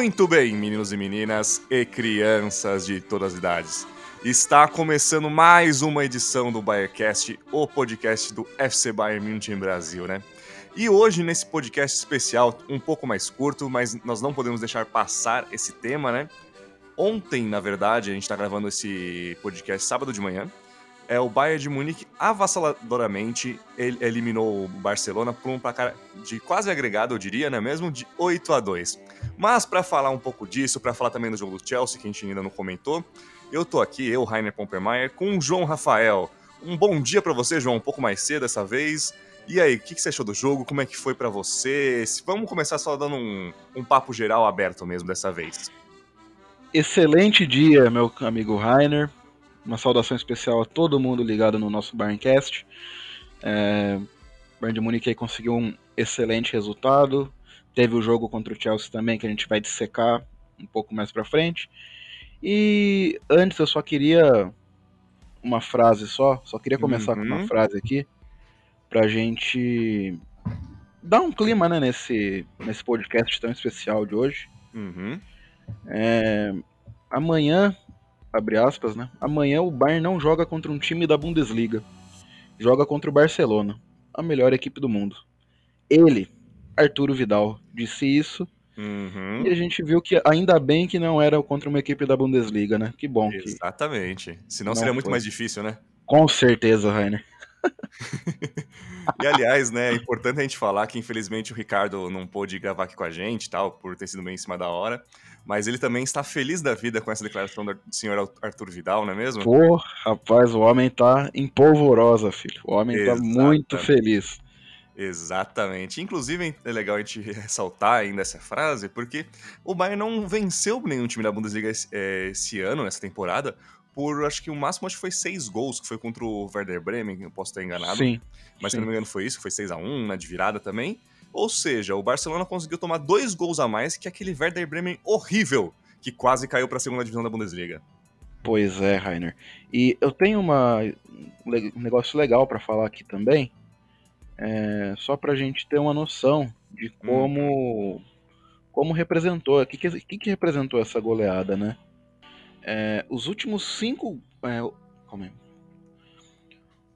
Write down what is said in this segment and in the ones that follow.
Muito bem, meninos e meninas e crianças de todas as idades. Está começando mais uma edição do Bayercast, o podcast do FC Bayern München Brasil, né? E hoje, nesse podcast especial, um pouco mais curto, mas nós não podemos deixar passar esse tema, né? Ontem, na verdade, a gente está gravando esse podcast sábado de manhã. É, o Bayern de Munique avassaladoramente eliminou o Barcelona por um placar de quase agregado, eu diria, né? Mesmo de 8 a 2 Mas para falar um pouco disso, para falar também do jogo do Chelsea, que a gente ainda não comentou, eu tô aqui, eu, Rainer Pompermeier, com o João Rafael. Um bom dia para você, João, um pouco mais cedo dessa vez. E aí, o que, que, você achou do jogo? Como é que foi para você? Vamos começar só dando um, um papo geral aberto mesmo dessa vez. Excelente dia, meu amigo Rainer. Uma saudação especial a todo mundo ligado no nosso Barncast. É, o Bayern de Munique conseguiu um excelente resultado. Teve o jogo contra o Chelsea também, que a gente vai dissecar um pouco mais pra frente. E antes eu só queria uma frase só, só queria começar uhum. com uma uhum. frase aqui pra gente dar um clima né, nesse, nesse podcast tão especial de hoje. Uhum. É, amanhã, abre aspas, né? Amanhã o Bayern não joga contra um time da Bundesliga. Joga contra o Barcelona, a melhor equipe do mundo. Ele, Arturo Vidal, disse isso Uhum. E a gente viu que ainda bem que não era contra uma equipe da Bundesliga, né? Que bom. Exatamente. Senão seria muito mais difícil, né? Com certeza, Rainer. e aliás, né, é importante a gente falar que infelizmente o Ricardo não pôde gravar aqui com a gente, tal, por ter sido bem em cima da hora, mas ele também está feliz da vida com essa declaração do senhor Arthur Vidal, não é mesmo? Pô, rapaz, o homem tá em polvorosa, filho. O homem Exatamente. tá muito feliz. Exatamente. Inclusive, é legal a gente ressaltar ainda essa frase, porque o Bayern não venceu nenhum time da Bundesliga esse, é, esse ano, nessa temporada, por acho que o máximo acho que foi seis gols, que foi contra o Werder Bremen, eu posso estar enganado. Sim. Mas sim. se não me engano foi isso, foi 6 a 1 na de virada também. Ou seja, o Barcelona conseguiu tomar dois gols a mais que aquele Werder Bremen horrível, que quase caiu para a segunda divisão da Bundesliga. Pois é, Rainer. E eu tenho uma, um negócio legal para falar aqui também, é, só para a gente ter uma noção de como hum. como representou, o que, que, que, representou essa goleada, né? É, os últimos cinco, é, calma aí.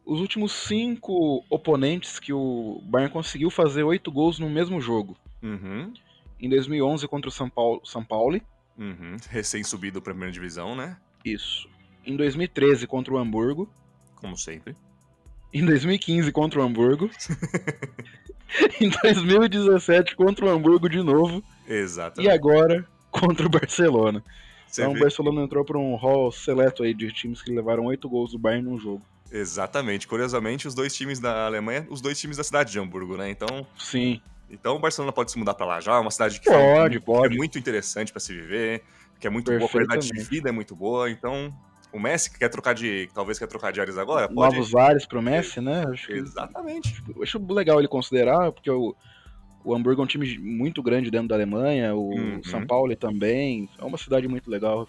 Os últimos cinco oponentes que o Bayern conseguiu fazer oito gols no mesmo jogo. Uhum. Em 2011 contra o São Paulo, São Paulo. Uhum. Recém subido para a primeira divisão, né? Isso. Em 2013 contra o Hamburgo. Como sempre em 2015 contra o Hamburgo. em 2017 contra o Hamburgo de novo. Exatamente. E agora contra o Barcelona. Você então vê? o Barcelona entrou para um hall seleto aí de times que levaram oito gols do Bayern num jogo. Exatamente. Curiosamente, os dois times da Alemanha, os dois times da cidade de Hamburgo, né? Então. Sim. Então o Barcelona pode se mudar para lá já, é uma cidade que, pode, pode. que é muito interessante para se viver, que é muito boa, a qualidade de vida é muito boa, então o Messi que quer trocar de. Talvez quer trocar de áreas agora? Pode... Novos ares pro Messi, né? Acho Exatamente. Que, acho legal ele considerar, porque o, o Hamburgo é um time muito grande dentro da Alemanha, o uhum. São Paulo também. É uma cidade muito legal.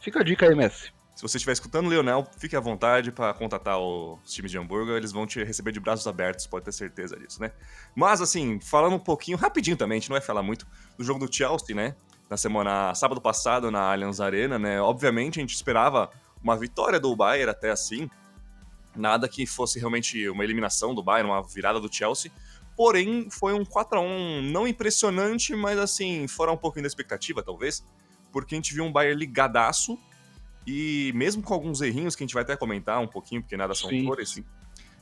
Fica a dica aí, Messi. Se você estiver escutando, Leonel, fique à vontade para contatar os times de Hamburgo, eles vão te receber de braços abertos, pode ter certeza disso, né? Mas, assim, falando um pouquinho, rapidinho também, a gente não vai falar muito do jogo do Chelsea, né? na semana sábado passado na Allianz Arena, né? Obviamente a gente esperava uma vitória do Bayern até assim, nada que fosse realmente uma eliminação do Bayern, uma virada do Chelsea. Porém, foi um 4 a 1 não impressionante, mas assim, fora um pouquinho da expectativa, talvez, porque a gente viu um Bayern ligadaço e mesmo com alguns errinhos que a gente vai até comentar um pouquinho, porque nada são flores,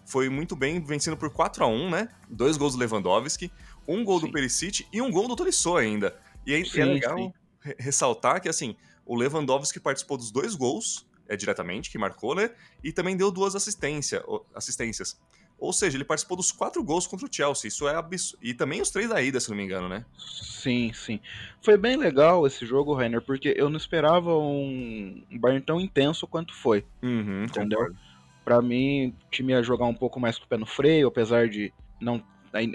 foi muito bem vencendo por 4 a 1 né? Dois gols do Lewandowski, um gol sim. do Perisic e um gol do Tolisso ainda. E é, sim, é legal sim. ressaltar que, assim, o Lewandowski participou dos dois gols é, diretamente, que marcou, né? E também deu duas assistência, assistências. Ou seja, ele participou dos quatro gols contra o Chelsea. Isso é absurdo. E também os três da ida, se não me engano, né? Sim, sim. Foi bem legal esse jogo, Rainer, porque eu não esperava um Bayern tão intenso quanto foi. Uhum, entendeu? Concordo. Pra mim, o time ia jogar um pouco mais com o pé no freio, apesar de não.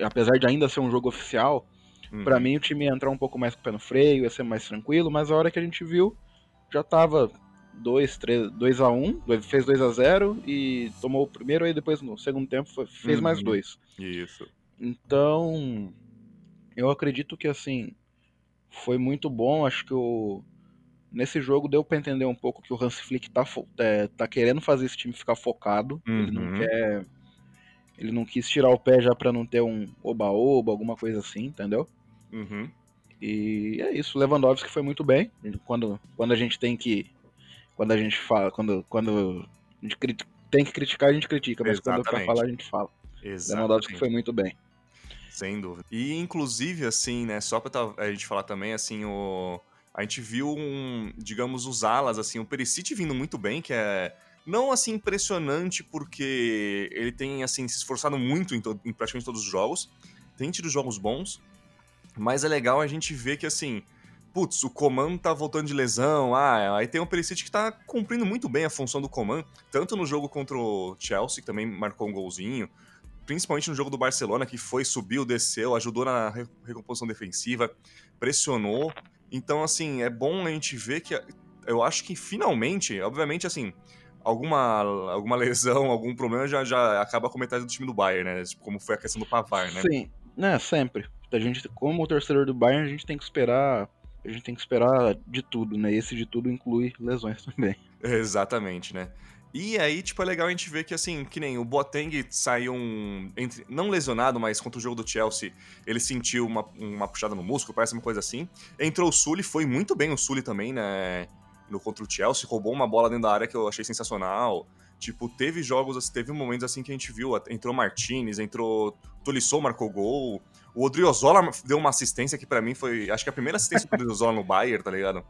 Apesar de ainda ser um jogo oficial, Uhum. Para mim, o time ia entrar um pouco mais com o pé no freio, ia ser mais tranquilo, mas a hora que a gente viu, já tava 2 2 a 1 fez 2 a 0 e tomou o primeiro, aí depois no segundo tempo fez uhum. mais dois. Isso. Então, eu acredito que assim, foi muito bom. Acho que o nesse jogo deu para entender um pouco que o Hans Flick tá, é, tá querendo fazer esse time ficar focado. Uhum. Ele não uhum. quer. Ele não quis tirar o pé já para não ter um oba-oba, alguma coisa assim, entendeu? Uhum. E é isso. Lewandowski foi muito bem. Quando, quando a gente tem que. Quando a gente fala. Quando, quando a gente tem que criticar, a gente critica. Mas Exatamente. quando é pra falar, a gente fala. Lewandowski foi muito bem. Sem dúvida. E inclusive, assim, né, só pra a gente falar também, assim, o. A gente viu um, digamos, os alas, assim, o Perisic vindo muito bem, que é não assim impressionante porque ele tem assim se esforçado muito em, em, praticamente todos os jogos, tem tido jogos bons, mas é legal a gente ver que assim, putz, o Coman tá voltando de lesão, ah, aí tem o Perisic que tá cumprindo muito bem a função do Coman, tanto no jogo contra o Chelsea, que também marcou um golzinho, principalmente no jogo do Barcelona, que foi, subiu, desceu, ajudou na recomposição defensiva, pressionou. Então, assim, é bom a gente ver que eu acho que finalmente, obviamente, assim, alguma, alguma lesão, algum problema já, já acaba com metade do time do Bayern, né? Tipo, como foi a questão do Pavar, né? Sim, né, sempre. A gente, como torcedor do Bayern, a gente tem que esperar. A gente tem que esperar de tudo, né? Esse de tudo inclui lesões também. Exatamente, né? E aí, tipo, é legal a gente ver que, assim, que nem o Boateng saiu um... Entre, não lesionado, mas contra o jogo do Chelsea, ele sentiu uma, uma puxada no músculo, parece uma coisa assim. Entrou o Sully, foi muito bem o Sully também, né? No contra o Chelsea, roubou uma bola dentro da área que eu achei sensacional. Tipo, teve jogos, assim, teve momentos assim que a gente viu. Entrou Martinez, entrou Tolisso, marcou gol. O Odriozola deu uma assistência que para mim foi... Acho que a primeira assistência do Odriozola no Bayern, tá ligado?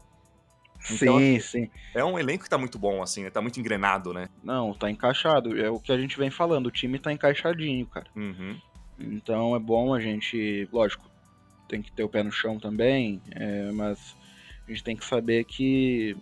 Então, sim, sim. É um elenco que tá muito bom, assim, né? Tá muito engrenado, né? Não, tá encaixado. É o que a gente vem falando, o time tá encaixadinho, cara. Uhum. Então é bom a gente, lógico, tem que ter o pé no chão também, é, mas a gente tem que saber que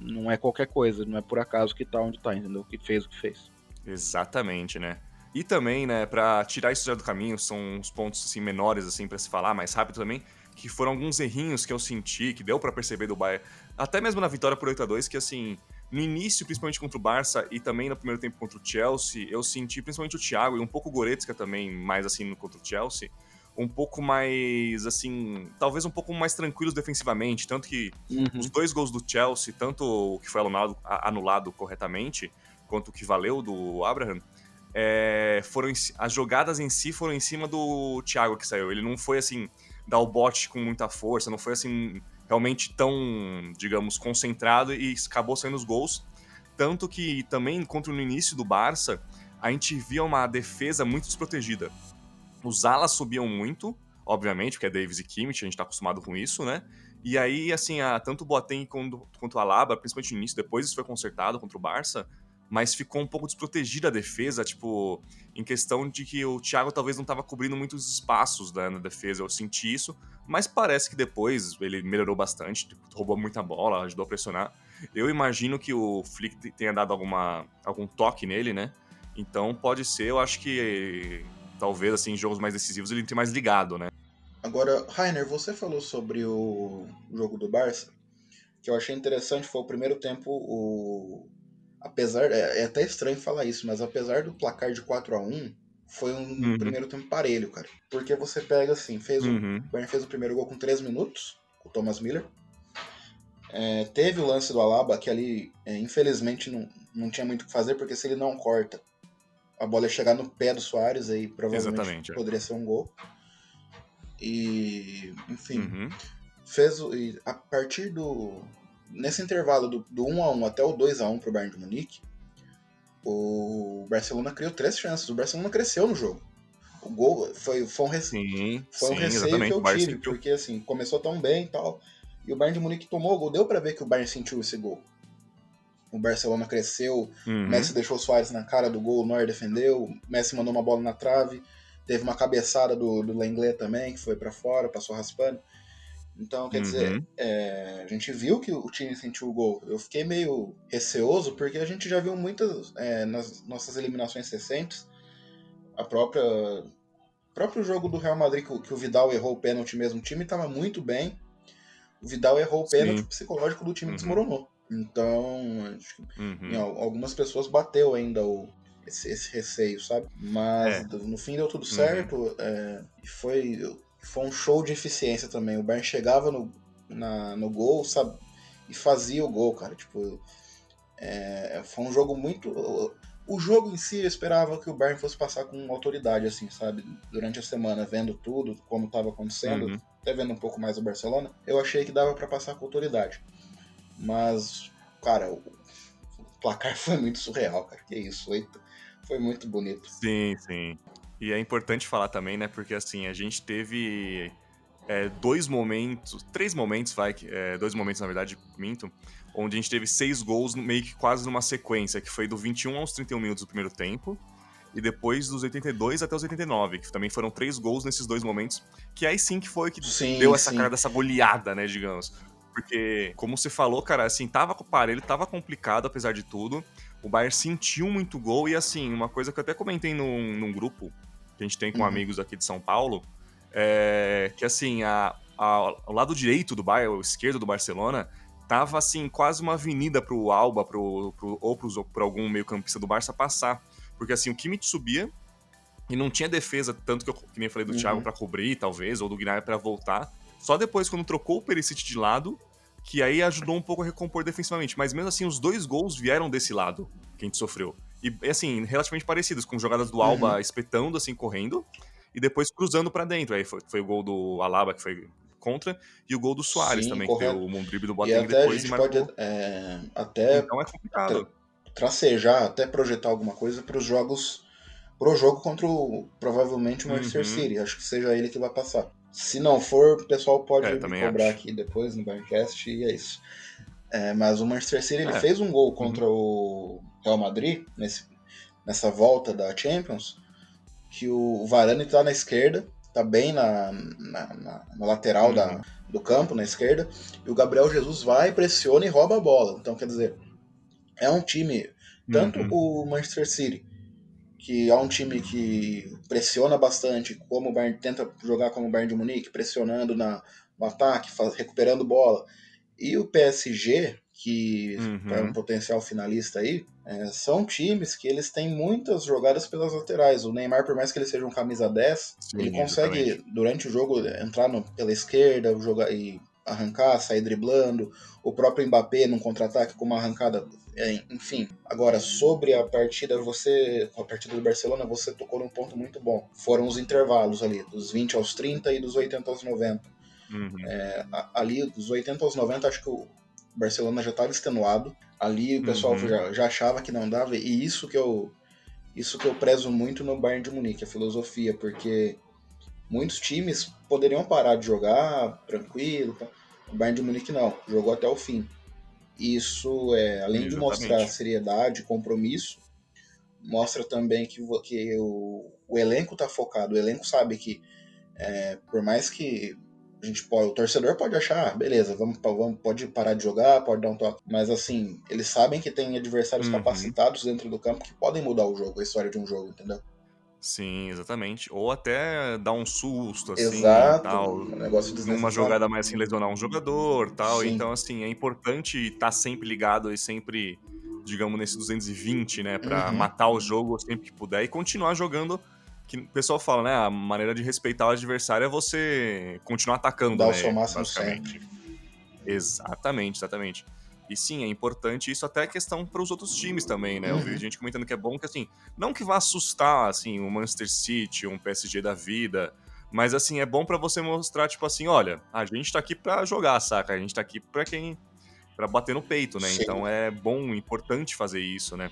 não é qualquer coisa, não é por acaso que tá onde tá, entendeu? Que fez o que fez. Exatamente, né? E também, né, para tirar isso já do caminho, são uns pontos assim menores assim para se falar, mais rápido também, que foram alguns errinhos que eu senti, que deu para perceber do Bayern até mesmo na vitória por 8 a 2 que assim, no início, principalmente contra o Barça e também no primeiro tempo contra o Chelsea, eu senti principalmente o Thiago e um pouco o Goretzka também, mais assim, contra o Chelsea, um pouco mais, assim, talvez um pouco mais tranquilos defensivamente, tanto que uhum. os dois gols do Chelsea, tanto o que foi anulado, anulado corretamente, quanto o que valeu do Abraham, é, foram as jogadas em si foram em cima do Thiago que saiu. Ele não foi assim dar o bote com muita força, não foi assim realmente tão, digamos, concentrado e acabou saindo os gols. Tanto que também, contra o início do Barça, a gente via uma defesa muito desprotegida. Os alas subiam muito, obviamente, porque é Davis e Kimmich, a gente tá acostumado com isso, né? E aí, assim, a, tanto o Boateng quanto, quanto Alaba, principalmente no início, depois isso foi consertado contra o Barça, mas ficou um pouco desprotegida a defesa, tipo, em questão de que o Thiago talvez não estava cobrindo muitos espaços né, na defesa, eu senti isso, mas parece que depois ele melhorou bastante, tipo, roubou muita bola, ajudou a pressionar. Eu imagino que o Flick tenha dado alguma, algum toque nele, né? Então pode ser, eu acho que talvez assim, em jogos mais decisivos ele tenha mais ligado, né? Agora, Rainer, você falou sobre o jogo do Barça, que eu achei interessante, foi o primeiro tempo, o apesar. É, é, até estranho falar isso, mas apesar do placar de 4 a 1 foi um uhum. primeiro tempo parelho, cara. Porque você pega assim, fez uhum. o, o Bayern fez o primeiro gol com 3 minutos, o Thomas Miller. É, teve o lance do Alaba, que ali, é, infelizmente, não, não tinha muito o que fazer, porque se ele não corta, a bola ia chegar no pé do Soares, aí provavelmente Exatamente, é. poderia ser um gol. E, enfim, uhum. fez o, e a partir do, nesse intervalo do, do 1 a 1 até o 2 a 1 pro Bayern de Munique, o Barcelona criou três chances. O Barcelona cresceu no jogo. O gol foi, foi um, rece... sim, foi um sim, receio que eu tive, porque assim, começou tão bem e tal. E o Bayern de Munique tomou o gol. Deu para ver que o Bayern sentiu esse gol. O Barcelona cresceu, uhum. Messi deixou o Soares na cara do gol, o Neuer defendeu, Messi mandou uma bola na trave, teve uma cabeçada do, do Lenglet também, que foi para fora, passou raspando. Então, quer uhum. dizer, é, a gente viu que o time sentiu o gol. Eu fiquei meio receoso porque a gente já viu muitas, é, nas nossas eliminações recentes, a própria próprio jogo do Real Madrid que, o Vidal errou o pênalti mesmo, o time estava muito bem. O Vidal errou o pênalti psicológico do time uhum. desmoronou. Então, acho que uhum. em, algumas pessoas bateu ainda o, esse, esse receio, sabe? Mas é. no fim deu tudo uhum. certo. É, e foi Foi um show de eficiência também. O Bayern chegava no, na, no gol, sabe? E fazia o gol, cara. Tipo, é, foi um jogo muito. O jogo em si eu esperava que o Bayern fosse passar com autoridade, assim, sabe? Durante a semana, vendo tudo, como estava acontecendo, uhum. até vendo um pouco mais o Barcelona, eu achei que dava para passar com autoridade. Mas, cara, o placar foi muito surreal, cara. Que isso, foi, foi muito bonito. Sim, sim. E é importante falar também, né? Porque assim, a gente teve é, dois momentos, três momentos, vai, é, dois momentos na verdade, minto, onde a gente teve seis gols meio que quase numa sequência, que foi do 21 aos 31 minutos do primeiro tempo, e depois dos 82 até os 89, que também foram três gols nesses dois momentos, que aí sim que foi que sim, deu essa sim. cara dessa goleada, né, digamos. Porque, como você falou, cara, assim, tava com o parelho, tava complicado, apesar de tudo. O Bayern sentiu muito gol, e assim, uma coisa que eu até comentei num, num grupo que a gente tem com uhum. amigos aqui de São Paulo, é que assim, a, a, o lado direito do Bayern, o esquerdo do Barcelona, tava assim, quase uma avenida pro Alba, pro, pro, ou pro, pro algum meio campista do Barça passar. Porque assim, o Kimmich subia e não tinha defesa, tanto que eu que nem falei do uhum. Thiago para cobrir, talvez, ou do Gnabry para voltar. Só depois, quando trocou o Perisic de lado, que aí ajudou um pouco a recompor defensivamente. Mas mesmo assim, os dois gols vieram desse lado que a gente sofreu. E, assim, relativamente parecidos, com jogadas do Alba uhum. espetando, assim, correndo, e depois cruzando para dentro. Aí foi, foi, o gol do Alaba, que foi contra, e o gol do Soares Sim, também, correto. que deu o Mondribe do Boateng depois e marcou. Pode, é, até então é complicado. Tracejar, até projetar alguma coisa para os jogos, pro jogo contra o, provavelmente o Manchester uhum. City. Acho que seja ele que vai passar. Se não for, o pessoal pode é, cobrar acho. aqui depois no Barncast e é isso. É, mas o Manchester City ele é. fez um gol contra uhum. o Real Madrid, nesse, nessa volta da Champions, que o Varane está na esquerda, está bem na, na, na, na lateral uhum. da, do campo, na esquerda, e o Gabriel Jesus vai, pressiona e rouba a bola. Então, quer dizer, é um time, tanto uhum. o Manchester City, que é um time que pressiona bastante, como o Bayern, tenta jogar como o Bayern de Munique, pressionando na, no ataque, faz, recuperando bola, e o PSG, que uhum. é um potencial finalista aí, é, são times que eles têm muitas jogadas pelas laterais. O Neymar, por mais que ele seja um camisa 10, Sim, ele consegue, exatamente. durante o jogo, entrar no, pela esquerda jogar, e arrancar, sair driblando. O próprio Mbappé num contra-ataque com uma arrancada. É, enfim, agora sobre a partida, você. A partida do Barcelona, você tocou num ponto muito bom. Foram os intervalos ali, dos 20 aos 30 e dos 80 aos 90. Uhum. É, ali, dos 80 aos 90, acho que o Barcelona já estava extenuado. Ali o pessoal uhum. já, já, achava que não dava. E isso que eu isso que eu prezo muito no Bayern de Munique, a filosofia, porque muitos times poderiam parar de jogar tranquilo. Tá? O Bayern de Munique não, jogou até o fim. Isso é, além Exatamente. de mostrar seriedade, compromisso, mostra também que, que o, o elenco está focado. O elenco sabe que é, por mais que a gente pode, o torcedor pode achar, ah, beleza, vamos, vamos, pode parar de jogar, pode dar um toque. Mas assim, eles sabem que tem adversários uhum. capacitados dentro do campo que podem mudar o jogo, a história de um jogo, entendeu? Sim, exatamente. Ou até dar um susto, assim, Exato, tal. Um negócio numa jogada mais assim, lesionar um jogador tal. Sim. Então, assim, é importante estar tá sempre ligado e sempre, digamos, nesse 220, né? Pra uhum. matar o jogo sempre que puder e continuar jogando que o pessoal fala, né? A maneira de respeitar o adversário é você continuar atacando, Dar né? o seu máximo sempre. Exatamente, exatamente. E sim, é importante isso até questão para os outros times também, né? Uhum. Eu vi uhum. gente comentando que é bom que, assim, não que vá assustar, assim, o Manchester City, um PSG da vida, mas, assim, é bom para você mostrar, tipo assim, olha, a gente tá aqui para jogar, saca? A gente tá aqui para quem... para bater no peito, né? Sim. Então é bom, importante fazer isso, né?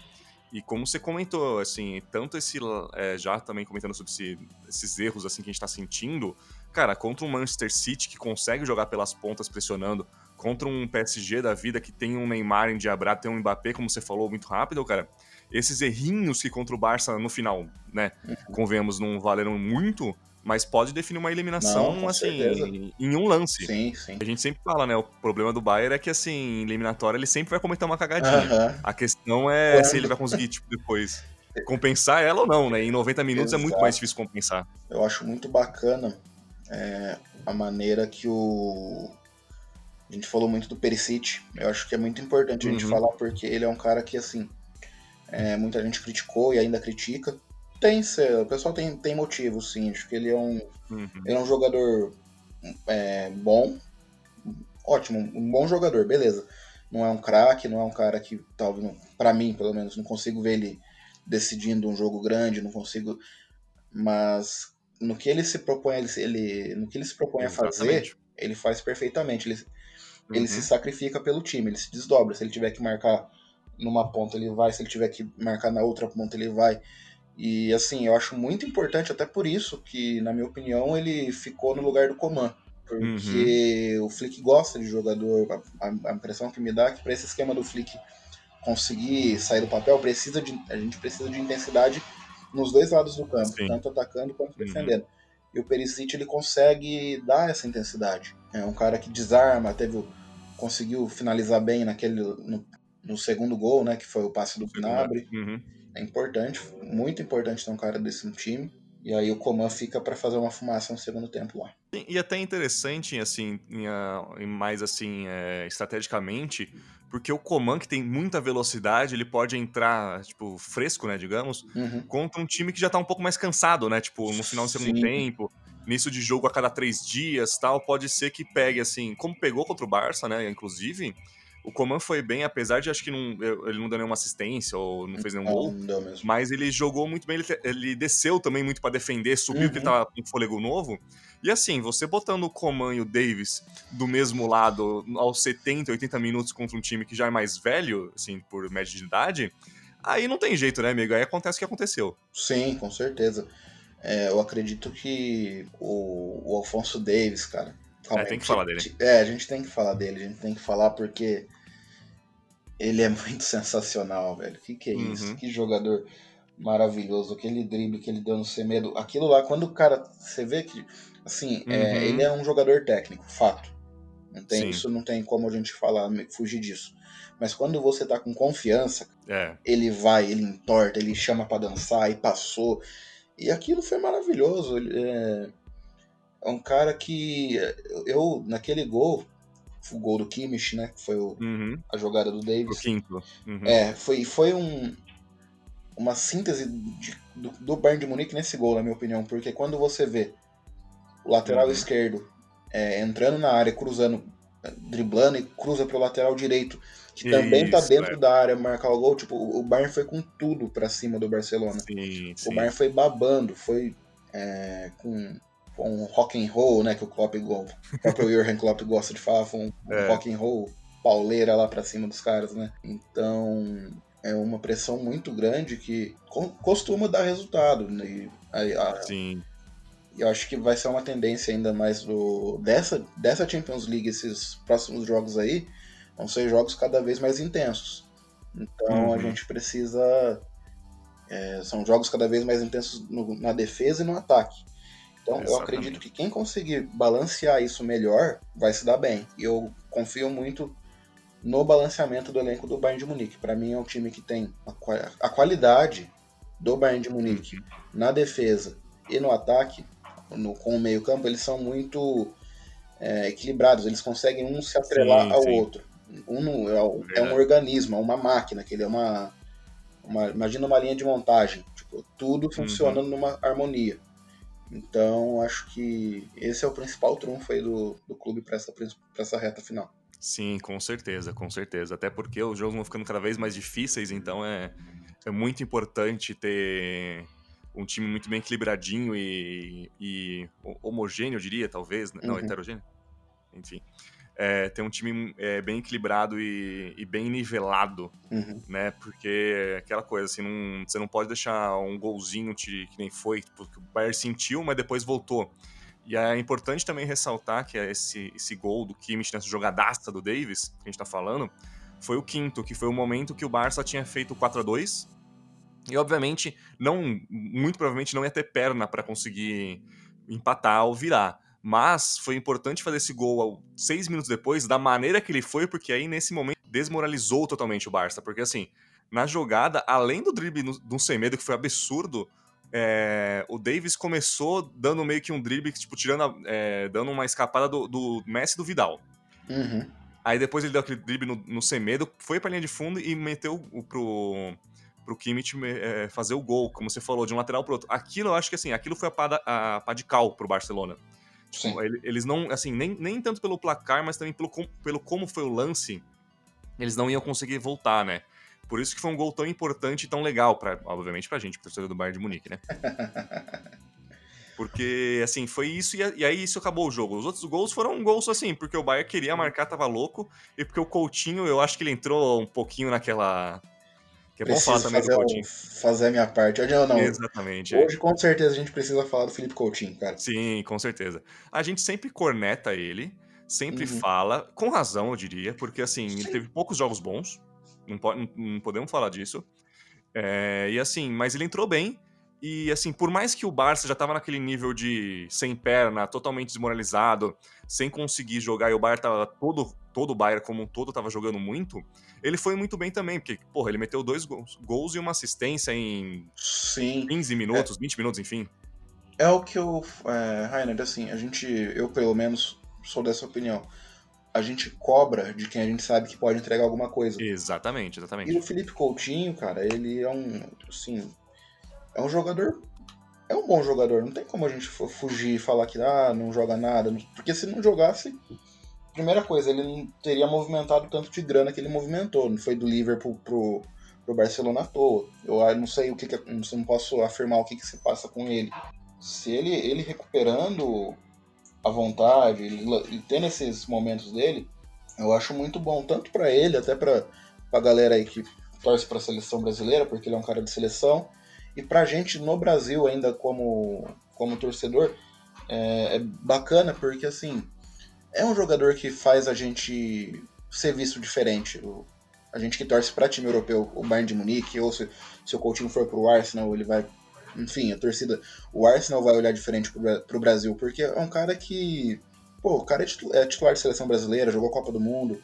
E como você comentou, assim, tanto esse. É, já também comentando sobre esse, esses erros assim que a gente tá sentindo, cara, contra um Manchester City que consegue jogar pelas pontas pressionando, contra um PSG da vida que tem um Neymar em Diabra, tem um Mbappé, como você falou, muito rápido, cara. Esses errinhos que contra o Barça no final, né, uhum. convenhamos, não valeram muito, mas pode definir uma eliminação, Não, assim, certeza. em um lance. Sim, sim. A gente sempre fala, né? O problema do Bayern é que, assim, eliminatória ele sempre vai cometer uma cagadinha. Uh -huh. A questão é Quando... se ele vai conseguir, tipo, depois compensar ela ou não, né? Em 90 minutos Exato. é muito mais difícil compensar. Eu acho muito bacana é, a maneira que o. A gente falou muito do Perisic. Eu acho que é muito importante a gente uhum. falar porque ele é um cara que, assim, é, muita gente criticou e ainda critica Tem, o pessoal tem, tem motivo, sim. Acho que ele é um, uhum. ele é um jogador é, bom, ótimo, um bom jogador, beleza. Não é um craque, não é um cara que, talvez, para mim, pelo menos, não consigo ver ele decidindo um jogo grande, não consigo. Mas no que ele se propõe, ele, ele no que ele se propõe Exatamente. a fazer, ele faz perfeitamente. Ele, uhum. ele se uhum. sacrifica pelo time, ele se desdobra. Se ele tiver que marcar numa ponta, ele vai. Se ele tiver que marcar na outra ponta, ele vai. E assim, eu acho muito importante, até por isso que, na minha opinião, ele ficou no lugar do Coman. Porque uhum. o Flick gosta de jogador. A, a, impressão que me dá é que para esse esquema do Flick conseguir sair do papel, precisa de, a gente precisa de intensidade nos dois lados do campo, Sim. tanto atacando quanto uhum. defendendo. E o Perisic ele consegue dar essa intensidade. É um cara que desarma, teve conseguiu finalizar bem naquele no, no segundo gol, né, que foi o passe do Gnabry. Uhum. É importante, muito importante ter um cara desse no time. E aí o Coman fica para fazer uma fumaça no segundo tempo lá. E até interessante, assim, em, mais assim, é, estrategicamente, porque o Coman, que tem muita velocidade, ele pode entrar, tipo, fresco, né, digamos, uhum. contra um time que já tá um pouco mais cansado, né, tipo, no final do segundo Sim. tempo, nisso de jogo a cada três dias tal, pode ser que pegue, assim, como pegou contra o Barça, né, inclusive, o Coman foi bem, apesar de acho que não, ele não deu nenhuma assistência ou não fez nenhum não, gol. Não mas ele jogou muito bem, ele, ele desceu também muito para defender, subiu uhum. que ele tava com fôlego novo. E assim, você botando o Coman e o Davis do mesmo lado aos 70, 80 minutos contra um time que já é mais velho, assim, por média de idade, aí não tem jeito, né, amigo? Aí acontece o que aconteceu. Sim, com certeza. É, eu acredito que o, o Alfonso Davis, cara, Calma, é, tem que falar dele. É, a gente tem que falar dele, a gente tem que falar porque ele é muito sensacional, velho. Que que é uhum. isso? Que jogador maravilhoso, aquele drible que ele deu no Semedo. Aquilo lá, quando o cara. Você vê que. Assim, é, uhum. é, ele é um jogador técnico, fato. Não tem, isso não tem como a gente falar, fugir disso. Mas quando você tá com confiança, é. ele vai, ele entorta, ele chama para dançar e passou. E aquilo foi maravilhoso. É, é um cara que eu, naquele gol, o gol do Kimmich, né? Que foi o, uhum. a jogada do Davis. O quinto. Uhum. É, foi, foi um, uma síntese de, do, do Bayern de Munique nesse gol, na minha opinião. Porque quando você vê o lateral uhum. esquerdo é, entrando na área, cruzando, driblando e cruza para o lateral direito, que Isso, também tá dentro é. da área marcar o gol, tipo, o Bayern foi com tudo para cima do Barcelona. Sim, sim. O Bayern foi babando, foi é, com um rock and roll, né, que o Klopp, o próprio Jurgen Klopp gosta de falar, foi um, é. rock and roll pauleira lá para cima dos caras, né? Então, é uma pressão muito grande que costuma dar resultado, né? E, a, a, Sim. Eu acho que vai ser uma tendência ainda mais do dessa dessa Champions League esses próximos jogos aí vão ser jogos cada vez mais intensos. Então uhum. a gente precisa é, são jogos cada vez mais intensos no, na defesa e no ataque. Então Exatamente. eu acredito que quem conseguir balancear isso melhor vai se dar bem. E eu confio muito no balanceamento do elenco do Bayern de Munique. Para mim é um time que tem a, qualidade do Bayern de Munique uhum. na defesa e no ataque, no, com o meio campo, eles são muito é, equilibrados. Eles conseguem um se atrelar sim, ao sim. outro. Um é, é, um organismo, é uma máquina, que ele é uma, uma, imagina uma linha de montagem, tipo, tudo funcionando uhum. numa harmonia. Então, acho que esse é o principal trunfo aí do, do clube para essa, essa reta final. Sim, com certeza, com certeza. Até porque os jogos vão ficando cada vez mais difíceis, então é, é muito importante ter um time muito bem equilibradinho e, e homogêneo, eu diria, talvez. Né? Não, uhum. heterogêneo. Enfim é, ter um time é, bem equilibrado e, e bem nivelado, uhum. né? Porque aquela coisa, assim, não, você não pode deixar um golzinho te, que nem foi, porque o Bayern sentiu, mas depois voltou. E é importante também ressaltar que esse, esse gol do Kimmich nessa jogadaça do Davis, que a gente tá falando, foi o quinto, que foi o momento que o Barça tinha feito 4 a 2 e obviamente não muito provavelmente não ia ter perna para conseguir empatar ou virar mas foi importante fazer esse gol seis minutos depois, da maneira que ele foi, porque aí nesse momento desmoralizou totalmente o Barça. Porque assim, na jogada, além do drible do sem medo, que foi absurdo, é, o Davis começou dando meio que um drible, tipo, tirando é, dando uma escapada do, do Messi do Vidal. Uhum. Aí depois ele deu aquele drible no, no sem medo, foi pra linha de fundo e meteu o, pro, pro Kimmich é, fazer o gol, como você falou, de um lateral pro outro. Aquilo, eu acho que assim, aquilo foi a pá, a pá de cal pro Barcelona. Tipo, eles não, assim, nem, nem tanto pelo placar, mas também pelo, pelo como foi o lance, eles não iam conseguir voltar, né? Por isso que foi um gol tão importante e tão legal, pra, obviamente pra gente, pro torcedor do Bayern de Munique, né? Porque, assim, foi isso e, e, aí isso acabou o jogo. Os outros gols foram gols, assim, porque o Bayern queria marcar, tava louco, e porque o Coutinho, eu acho que ele entrou um pouquinho naquela... Que é bom falar também fazer, do Coutinho. Fazer a minha parte. Não, não. Exatamente. Hoje, é. com certeza, a gente precisa falar do Felipe Coutinho, cara. Sim, com certeza. A gente sempre corneta ele, sempre uhum. fala, com razão, eu diria, porque, assim, Sim. ele teve poucos jogos bons, não, pode, não podemos falar disso. É, e assim, mas ele entrou bem. E assim, por mais que o Barça já tava naquele nível de sem perna, totalmente desmoralizado, sem conseguir jogar, e o Bayern tava todo, todo o Bayern como um todo tava jogando muito, ele foi muito bem também, porque, porra, ele meteu dois gols, gols e uma assistência em Sim. 15 minutos, é, 20 minutos, enfim. É o que eu. É, Rainer, assim, a gente, eu pelo menos sou dessa opinião a gente cobra de quem a gente sabe que pode entregar alguma coisa. Exatamente, exatamente. E o Felipe Coutinho, cara, ele é um, assim, é um jogador, é um bom jogador. Não tem como a gente fugir e falar que ah, não joga nada, porque se não jogasse, primeira coisa, ele não teria movimentado tanto de grana que ele movimentou. Não foi do Liverpool pro, pro Barcelona à toa. Eu não sei o que, que não posso afirmar o que, que se passa com ele. Se ele, ele recuperando à vontade e tendo esses momentos dele, eu acho muito bom, tanto para ele, até para a galera aí que torce para a seleção brasileira, porque ele é um cara de seleção, e para a gente no Brasil ainda como, como torcedor, é, é bacana porque assim, é um jogador que faz a gente ser visto diferente. O, a gente que torce para time europeu, o Bayern de Munique, ou se, se o Coutinho for pro Arsenal, ele vai enfim, a torcida, o Arsenal vai olhar diferente pro, pro Brasil, porque é um cara que, pô, o cara é titular, é titular de seleção brasileira, jogou Copa do Mundo,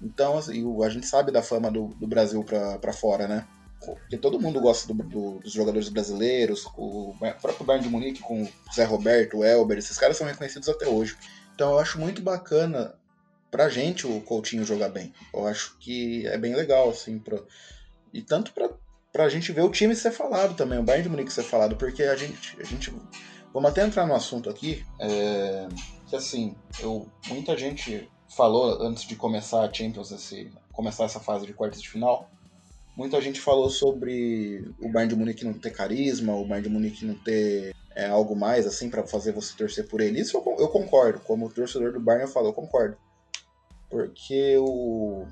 então assim, a gente sabe da fama do, do Brasil pra fora, né? Porque todo mundo gosta do, do, dos jogadores brasileiros, o próprio Bayern de Munique com o Zé Roberto, o Elber, esses caras são reconhecidos até hoje. Então eu acho muito bacana pra gente o Coutinho jogar bem. Eu acho que é bem legal, assim, pra... e tanto pra pra gente ver o time ser falado também, o Bayern de Munique ser falado, porque a gente, a gente vamos até entrar no assunto aqui, é, que assim, eu, muita gente falou antes de começar a Champions, esse, começar essa fase de quartas de final, muita gente falou sobre o Bayern de Munique não ter carisma, o Bayern de Munique não ter é, algo mais assim para fazer você torcer por ele. Isso eu, eu concordo, como torcedor do Bayern eu falo, eu concordo. Porque o,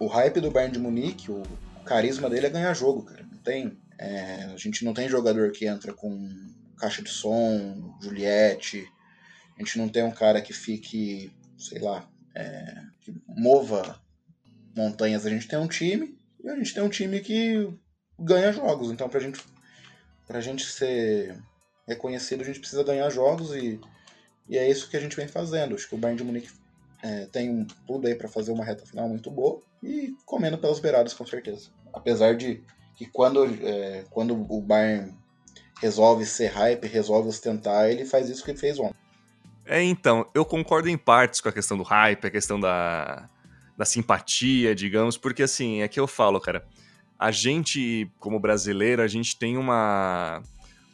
o hype do Bayern de Munique, o, o carisma dele é ganhar jogo, cara. Não tem, é, a gente não tem jogador que entra com caixa de som, Juliette. A gente não tem um cara que fique, sei lá, é, que mova montanhas. A gente tem um time e a gente tem um time que ganha jogos. Então, pra gente, pra gente ser reconhecido, a gente precisa ganhar jogos e, e é isso que a gente vem fazendo. Acho que o Bayern de Munique é, tem tudo aí para fazer uma reta final muito boa e comendo pelas beiradas, com certeza. Apesar de que quando, é, quando o Bayern resolve ser hype, resolve ostentar, ele faz isso que ele fez ontem. É, então, eu concordo em partes com a questão do hype, a questão da, da simpatia, digamos, porque assim, é que eu falo, cara, a gente, como brasileiro, a gente tem uma,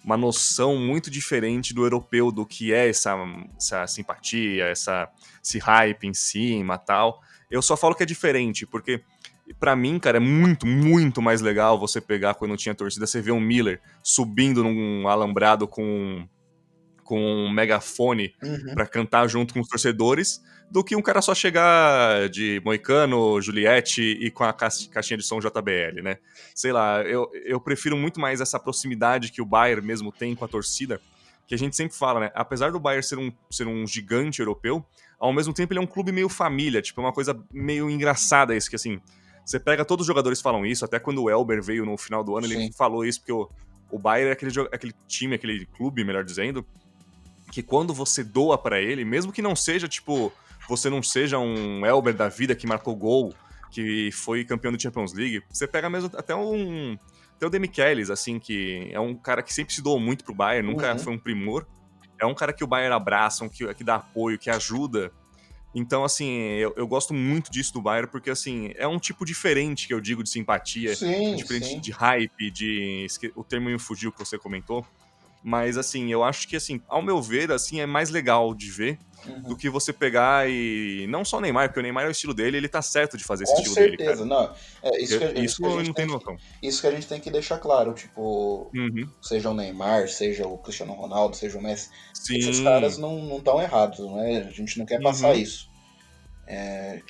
uma noção muito diferente do europeu do que é essa, essa simpatia, essa, esse hype em cima tal. Eu só falo que é diferente, porque para mim, cara, é muito, muito mais legal você pegar quando tinha torcida, você ver um Miller subindo num alambrado com com um megafone uhum. para cantar junto com os torcedores, do que um cara só chegar de Moicano, Juliette e com a caixinha de som JBL, né? Sei lá, eu, eu prefiro muito mais essa proximidade que o Bayern mesmo tem com a torcida, que a gente sempre fala, né? Apesar do Bayern ser um, ser um gigante europeu, ao mesmo tempo ele é um clube meio família, tipo, é uma coisa meio engraçada isso, que assim, você pega, todos os jogadores falam isso, até quando o Elber veio no final do ano, Sim. ele falou isso, porque o, o Bayern é aquele, aquele time, aquele clube, melhor dizendo, que quando você doa para ele, mesmo que não seja, tipo, você não seja um Elber da vida que marcou gol, que foi campeão da Champions League, você pega mesmo até um... Até o Demichelis, assim, que é um cara que sempre se doou muito pro Bayern, nunca uhum. foi um primor, é um cara que o Bayern abraça, um que, que dá apoio, que ajuda. Então, assim, eu, eu, gosto muito disso do Bayern, porque, assim, é um tipo diferente que eu digo de simpatia, sim, diferente sim. de hype, de. O termo fugiu que você comentou. Mas, assim, eu acho que, assim, ao meu ver, assim, é mais legal de ver uhum. do que você pegar e. Não só o Neymar, porque o Neymar é o estilo dele, ele tá certo de fazer esse Com estilo certeza. dele. Não, é, isso, que a, isso, isso que a gente não tem tenho que, noção. Isso que a gente tem que deixar claro, tipo, uhum. seja o Neymar, seja o Cristiano Ronaldo, seja o Messi, Sim. esses caras não estão errados, né? A gente não quer passar Uhum. isso. É,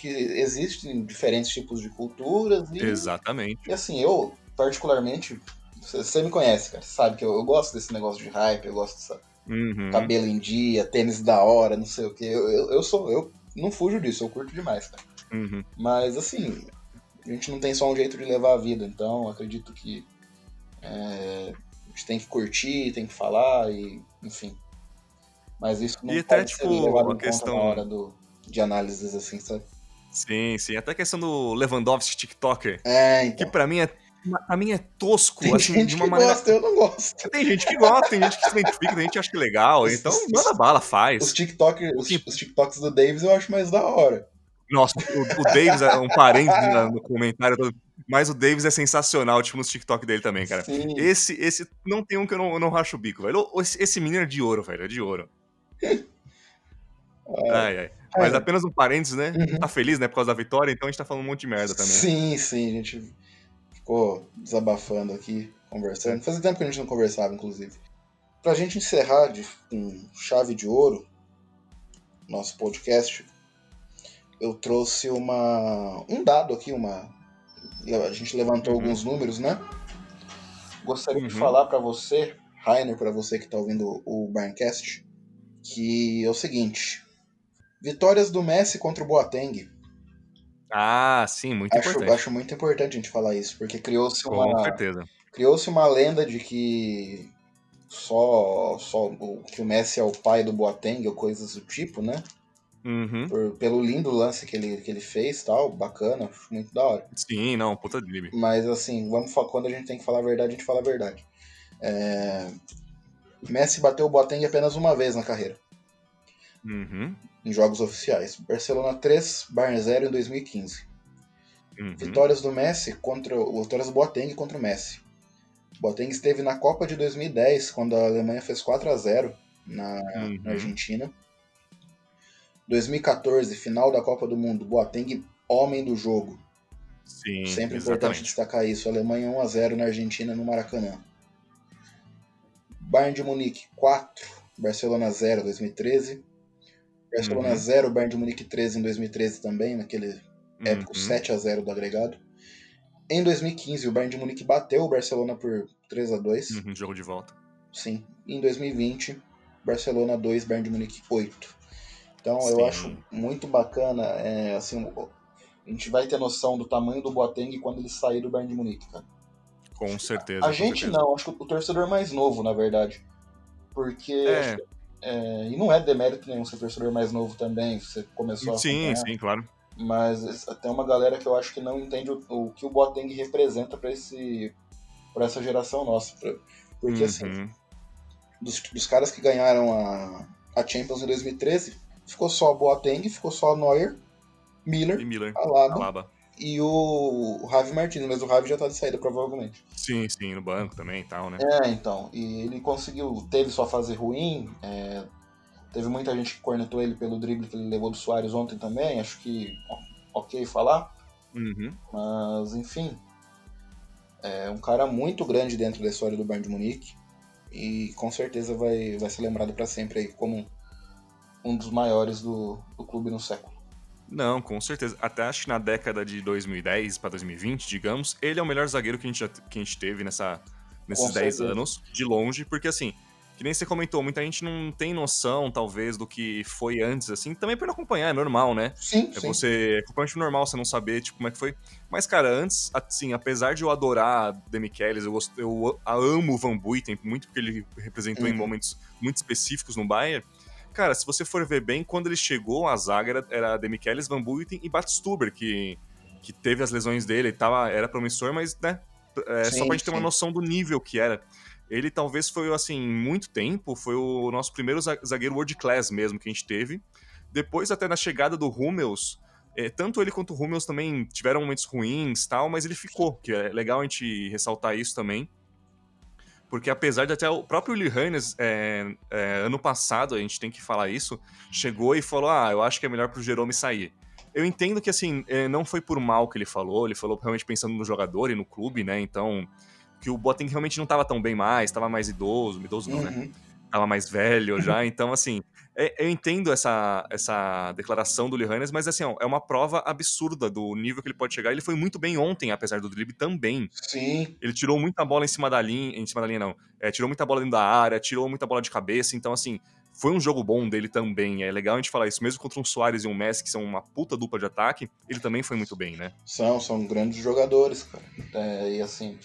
que existem diferentes tipos de culturas e, Exatamente. e assim, eu particularmente, você, me conhece, cara, você sabe que eu, eu gosto desse negócio de hype, eu gosto dessa Uhum. cabelo em dia, tênis da hora, não sei o que. Eu, eu, eu sou, eu não fujo disso, eu curto demais, cara. Uhum. Mas assim, a gente não tem só um jeito de levar a vida, então acredito que é, a gente tem que curtir, tem que falar e, enfim. Mas isso não E até, pode tipo, ser levado em questão- conta na hora do, de análises assim, sabe? Sim, sim. Até a questão do Lewandowski TikToker, É, que então. pra mim é, pra mim é tosco, Tem assim, gente de uma que maneira. gosta, eu não gosto. Tem gente que gosta, tem gente que se identifica, tem gente que acha que é legal. Os- Então, os- manda bala, Os, faz. TikTok, os, Sim. os TikToks do Davis eu acho mais da hora. Nossa, o, o Davis é um parente no comentário, todo, mas o Davis é sensacional, tipo, nos TikTok dele também, cara. Sim. Esse, esse não tem um que eu não, eu não racho o bico, velho. Esse, esse menino é de ouro, velho, é de ouro. Ai, ai. Mas É. apenas um parênteses, né? Uhum. Tá feliz, né, por causa da vitória, então a gente tá falando um monte de merda também. Sim, sim, a gente ficou desabafando aqui, conversando. Fazia tempo que a gente não conversava, inclusive. Pra gente encerrar de, com chave de ouro nosso podcast, eu trouxe uma um dado aqui, uma a gente levantou Uhum. alguns números, né? Gostaria de Uhum. falar pra você, Rainer, pra você que tá ouvindo o Barncast, que é o seguinte: vitórias do Messi contra o Boateng. Ah, sim, muito Acho, importante. acho muito importante a gente falar isso, porque criou-se uma, criou-se uma lenda de que só, só o, que o Messi é o pai do Boateng ou coisas do tipo, né? Uhum. Por- pelo lindo lance que ele, que ele fez tal, bacana, acho muito da hora. Sim, não, puta drible. Mas assim, vamos quando a gente tem que falar a verdade, a gente fala a verdade. É, Messi bateu o Boateng apenas uma vez na carreira, Uhum. em jogos oficiais. Barcelona 3, Bayern 0 em 2015. Uhum. Vitórias do Messi contra. Vitórias do Boateng contra o Messi. Boateng esteve na Copa de 2010, quando a Alemanha fez 4 a 0 na, Uhum. na Argentina. 2014, final da Copa do Mundo. Boateng, homem do jogo. Sim, Sempre importante exatamente. destacar isso. Alemanha 1 a 0 na Argentina no Maracanã. Bayern de Munique 4, Barcelona 0 2013. Barcelona Uhum. 0, Bayern de Munique 13 em 2013 também, naquele épico Uhum. 7 a 0 do agregado. Em 2015, o Bayern de Munique bateu o Barcelona por 3 a 2 Uhum, jogo de volta. Sim. Em 2020, Barcelona 2, Bayern de Munique 8. Então eu Sim. acho muito bacana, é, assim, a gente vai ter noção do tamanho do Boateng quando ele sair do Bayern de Munique, cara. Com certeza. A com gente certeza. não, acho que o torcedor mais novo, na verdade. Porque. É. é, e não é demérito nenhum ser torcedor mais novo também, você começou a Sim, sim, claro. Mas tem uma galera que eu acho que não entende o, o que o Boateng representa pra esse para essa geração nossa. pra- porque assim, Uhum. dos, dos caras que ganharam a, a Champions em 2013, ficou só Boateng, ficou só Neuer, Miller, E Miller. Alaba Alaba. E o, o Javi Martins, mas o Javi já tá de saída provavelmente. Sim, sim, no banco também e tal, né? É, então, e ele conseguiu, teve sua fase ruim, é, teve muita gente que cornetou ele pelo drible que ele levou do Soares ontem também, acho que ok falar, Uhum. mas enfim, é um cara muito grande dentro da história do Bayern de Munique e com certeza vai, vai ser lembrado para sempre aí como um dos maiores do, do clube no século. Não, com certeza. Até acho que na década de 2010 pra 2020, digamos, ele é o melhor zagueiro que a gente, já- que a gente teve nessa, nesses Com 10 certeza. anos, de longe, porque assim, que nem você comentou, muita gente não tem noção, talvez, do que foi antes, assim, também por não acompanhar, é normal, né? Sim, É sim. você. É completamente normal você não saber, tipo, como é que foi. Mas, cara, antes, assim, apesar de eu adorar Demichelis, eu, gosto, eu amo o Van Buiten, muito porque ele representou em Uhum. momentos muito específicos no Bayern. Cara, se você for ver bem, quando ele chegou, a zaga era, era Demichelis, Van Buiten e Batstuber, que, que teve as lesões dele, tava, era promissor, mas, né, é, só Sim, pra gente ter uma noção do nível que era. Ele talvez foi, assim, muito tempo, foi o nosso primeiro za- zagueiro world class mesmo que a gente teve. depois até na chegada do Hummels, é, tanto ele quanto o Hummels também tiveram momentos ruins tal, mas ele ficou, que é legal a gente ressaltar isso também. Porque apesar de até o próprio Lee Hannes, é, é, ano passado, a gente tem que falar isso, chegou e falou: Ah, eu acho que é melhor pro Jerome sair. Eu entendo que, assim, é, não foi por mal que ele falou, ele falou realmente pensando no jogador e no clube, né? Então, que o Boateng realmente não tava tão bem mais, tava mais idoso, idoso não, né? Uhum. Tava mais velho já, então, assim, é, eu entendo essa, essa declaração do Lihanes, mas, assim, ó, é uma prova absurda do nível que ele pode chegar. Ele foi muito bem ontem, apesar do drible também. Sim, Ele tirou muita bola em cima da linha, em cima da linha não, é, tirou muita bola dentro da área, tirou muita bola de cabeça, então assim, foi um jogo bom dele também, é legal a gente falar isso, mesmo contra um Soares e um Messi, que são uma puta dupla de ataque, ele também foi muito bem, né? são, são grandes jogadores, cara. É, e assim,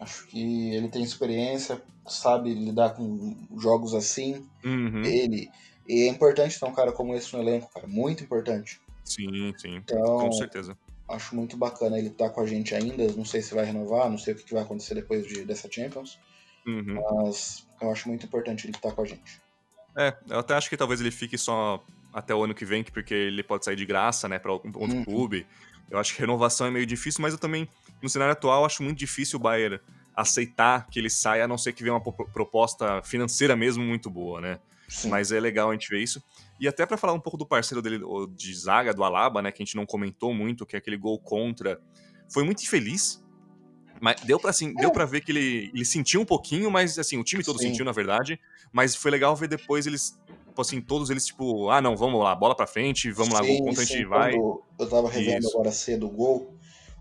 acho que ele tem experiência, sabe lidar com jogos assim. Uhum, Ele. E é importante ter um cara como esse no elenco, cara. Muito importante. Sim, sim, Então, com certeza. acho muito bacana ele estar com a gente ainda. Não sei se vai renovar, não sei o que que vai acontecer depois de, dessa Champions. Uhum. Mas eu acho muito importante ele estar com a gente. É, eu até acho que talvez ele fique só até o ano que vem, porque ele pode sair de graça, né, pra outro Uhum. clube. Eu acho que renovação é meio difícil, mas eu também, no cenário atual, acho muito difícil o Bayern aceitar que ele saia, a não ser que venha uma pro- proposta financeira mesmo muito boa, né? Sim. Mas é legal a gente ver isso. E até pra falar um pouco do parceiro dele o de zaga, do Alaba, né, que a gente não comentou muito, que é aquele gol contra, foi muito infeliz. Mas deu pra, assim, deu pra ver que ele, ele sentiu um pouquinho, mas assim, o time todo Sim. sentiu, na verdade. Mas foi legal ver depois eles, tipo assim, todos eles, tipo, ah, não, vamos lá, bola pra frente, vamos lá, Sim, gol contra, a sim, gente vai. quando eu tava revendo Isso. agora cedo o gol.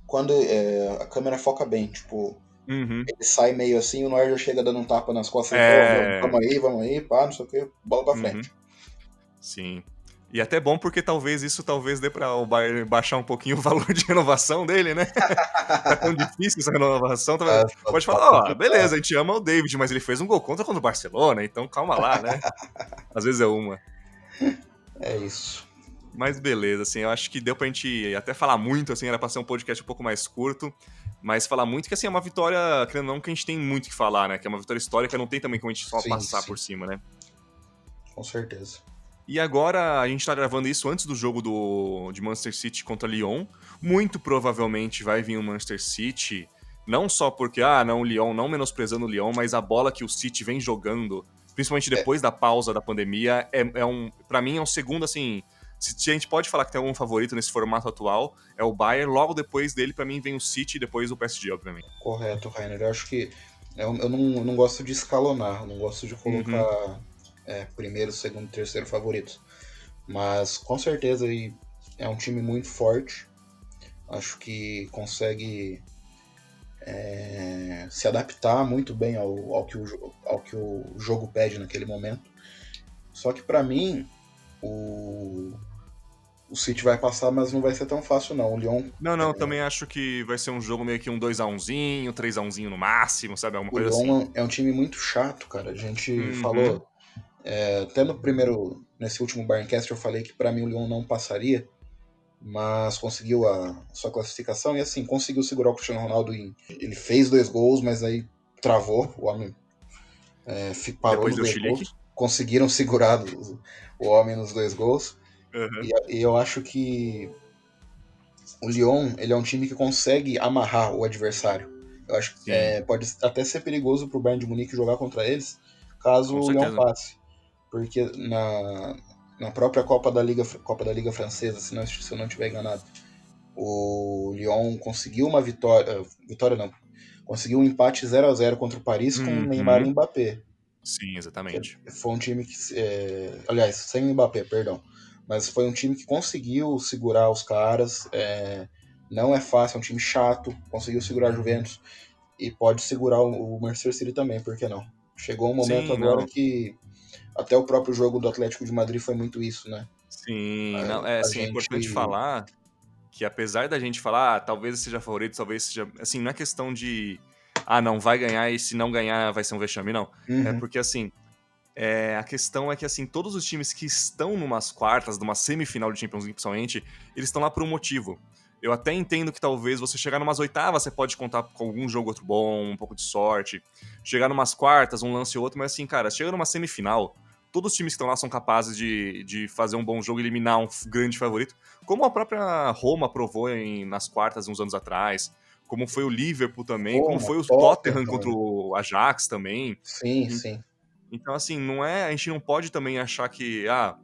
Quando é, a câmera foca bem, tipo, Uhum. ele sai meio assim, o Neuer chega dando um tapa nas costas. É. É... Vamos aí, vamos aí, pá, não sei o que, bola pra Uhum. frente. Sim. E até bom porque talvez isso talvez dê pra o Bayern baixar um pouquinho o valor de renovação dele, né? tá tão difícil essa renovação. tá- Ah, Pode tá falar, ó, complicado. beleza, a gente ama o David, mas ele fez um gol contra contra o Barcelona, então calma lá, né? Às vezes é uma. É isso. Mas beleza, assim, eu acho que deu pra gente até falar muito, assim, era pra ser um podcast um pouco mais curto, mas falar muito que, assim, é uma vitória, querendo não, que a gente tem muito que falar, né? Que é uma vitória histórica, não tem também como a gente só Sim, passar sim. por cima, né? Com certeza. E agora a gente tá gravando isso antes do jogo do, de Manchester City contra Lyon. Muito provavelmente vai vir o Manchester City, não só porque, ah, não, o Lyon, não menosprezando o Lyon, mas a bola que o City vem jogando, principalmente depois da pausa da pandemia, é, é um, para mim é um segundo, assim, se a gente pode falar que tem algum favorito nesse formato atual, é o Bayern, logo depois dele, pra mim, vem o City e depois o PSG, obviamente. Correto, Rainer. Eu acho que eu, eu não, eu não gosto de escalonar, eu não gosto de colocar Uhum. é, primeiro, segundo, terceiro favoritos. Mas com certeza é um time muito forte. Acho que consegue é, se adaptar muito bem ao, ao, que o, ao que o jogo pede naquele momento. Só que pra mim o, o City vai passar, mas não vai ser tão fácil não. O Lyon Não, não, também acho que vai ser um jogo meio que um 2x1zinho, 3x1zinho no máximo, sabe? Alguma O coisa assim. Lyon é um time muito chato, cara. A gente Uhum. falou. é, até no primeiro. Nesse último Barncast eu falei que pra mim o Lyon não passaria. Mas conseguiu a sua classificação e assim, conseguiu segurar o Cristiano Ronaldo em. Ele fez dois gols, mas aí travou. O homem é, parou Depois nos deu dois gols. Conseguiram segurar o, o homem nos dois gols. Uhum. E, e eu acho que o Lyon ele é um time que consegue amarrar o adversário. Eu acho que é, pode até ser perigoso pro Bayern de Munique jogar contra eles, caso o Lyon passe. Porque na, na própria Copa da Liga, Copa da Liga Francesa, se, não, se eu não estiver enganado, o Lyon conseguiu uma vitória. Vitória não. Conseguiu um empate 0 a 0 contra o Paris com Uhum. Neymar e Mbappé. Sim, exatamente. Foi um time que. é, aliás, sem o Mbappé, perdão. Mas foi um time que conseguiu segurar os caras. é, não é fácil, é um time chato. Conseguiu segurar a Juventus. E pode segurar o, o Manchester City também, por que não? Chegou um momento Sim, agora não. que. Até o próprio jogo do Atlético de Madrid foi muito isso, né? Sim, A- não, é assim, é gente- importante falar que apesar da gente falar, ah, talvez seja favorito, talvez seja. Assim, não é questão de. Ah, não, vai ganhar e se não ganhar vai ser um vexame, não. É Uhum. porque assim. É, a questão é que assim, todos os times que estão numas quartas, numa semifinal de Champions League, principalmente, eles estão lá por um motivo. Eu até entendo que talvez você chegar numas oitavas, você pode contar com algum jogo outro bom, um pouco de sorte. Chegar numas quartas, um lance ou outro, mas assim, cara, chega numa semifinal, todos os times que estão lá são capazes de, de fazer um bom jogo e eliminar um grande favorito, como a própria Roma provou em, nas quartas uns anos atrás, como foi o Liverpool também, como foi o Tottenham, Tottenham contra o Ajax também. Sim, sim. Então, assim, não é. A gente não pode também achar que. Ah,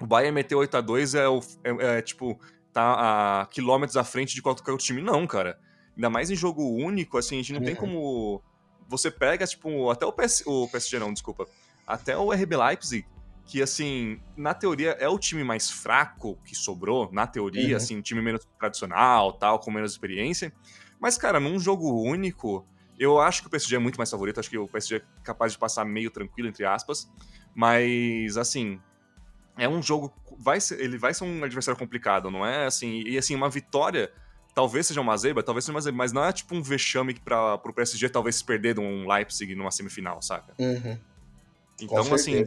o Bayern meteu 8 a 2 é, o, é, é tipo. Tá a quilômetros à frente de qualquer outro time. Não, cara. Ainda mais em jogo único, assim, a gente não tem uhum. como. Você pega, tipo, até o, PS, o PSG, não, desculpa. Até o RB Leipzig, que, assim, na teoria é o time mais fraco que sobrou, na teoria, uhum. assim, um time menos tradicional, tal, com menos experiência. Mas, cara, num jogo único, eu acho que o PSG é muito mais favorito, acho que o PSG é capaz de passar meio tranquilo, entre aspas. Mas, assim, é um jogo. Vai ser, ele vai ser um adversário complicado, não é? Assim, e assim, uma vitória talvez seja uma zebra, talvez seja uma zebra, mas não é tipo um vexame para pro PSG talvez se perder de um Leipzig numa semifinal, saca? Uhum. Então, assim,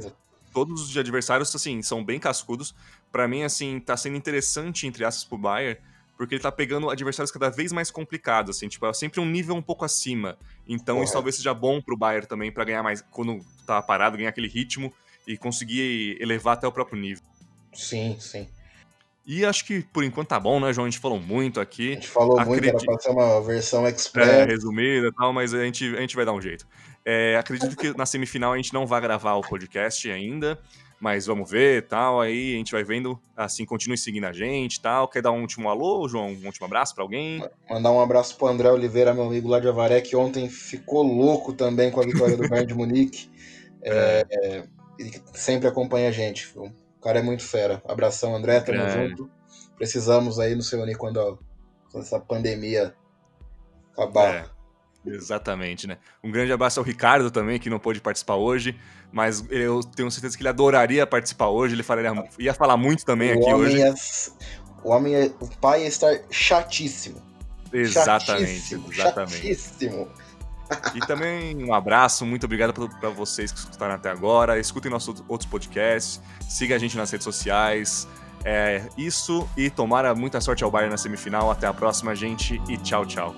todos os adversários, assim, são bem cascudos. para mim, assim, tá sendo interessante, entre aspas, pro Bayern, porque ele tá pegando adversários cada vez mais complicados, assim, tipo, é sempre um nível um pouco acima. Então Correto. isso talvez seja bom pro Bayern também, para ganhar mais, quando tá parado, ganhar aquele ritmo e conseguir elevar até o próprio nível. Sim, sim. E acho que por enquanto tá bom, né, João? A gente falou muito aqui. A gente falou Acredito... muito, era pra ser uma versão express. É, resumida e tal, mas a gente, a gente vai dar um jeito. É, acredito que na semifinal a gente não vai gravar o podcast ainda, mas vamos ver tal. Aí a gente vai vendo. Assim, continue seguindo a gente tal. Quer dar um último alô, João? Um último abraço para alguém? Mandar um abraço pro André Oliveira, meu amigo lá de Avaré, que ontem ficou louco também com a vitória do Bayern de Munique. É, é, ele sempre acompanha a gente. O cara é muito fera. Abração, André, tamo é. junto. Precisamos aí nos reunir quando, quando essa pandemia acabar. É. Exatamente, né? Um grande abraço ao Ricardo também, que não pôde participar hoje, mas eu tenho certeza que ele adoraria participar hoje, ele falaria, ia falar muito também o aqui hoje. É, o homem, é, o pai ia estar chatíssimo. Exatamente, chatíssimo, exatamente. Chatíssimo. E também um abraço, muito obrigado para vocês que escutaram até agora. Escutem nossos outros podcasts, siga a gente nas redes sociais. É isso e tomara muita sorte ao Bayern na semifinal. Até a próxima, gente, e tchau, tchau.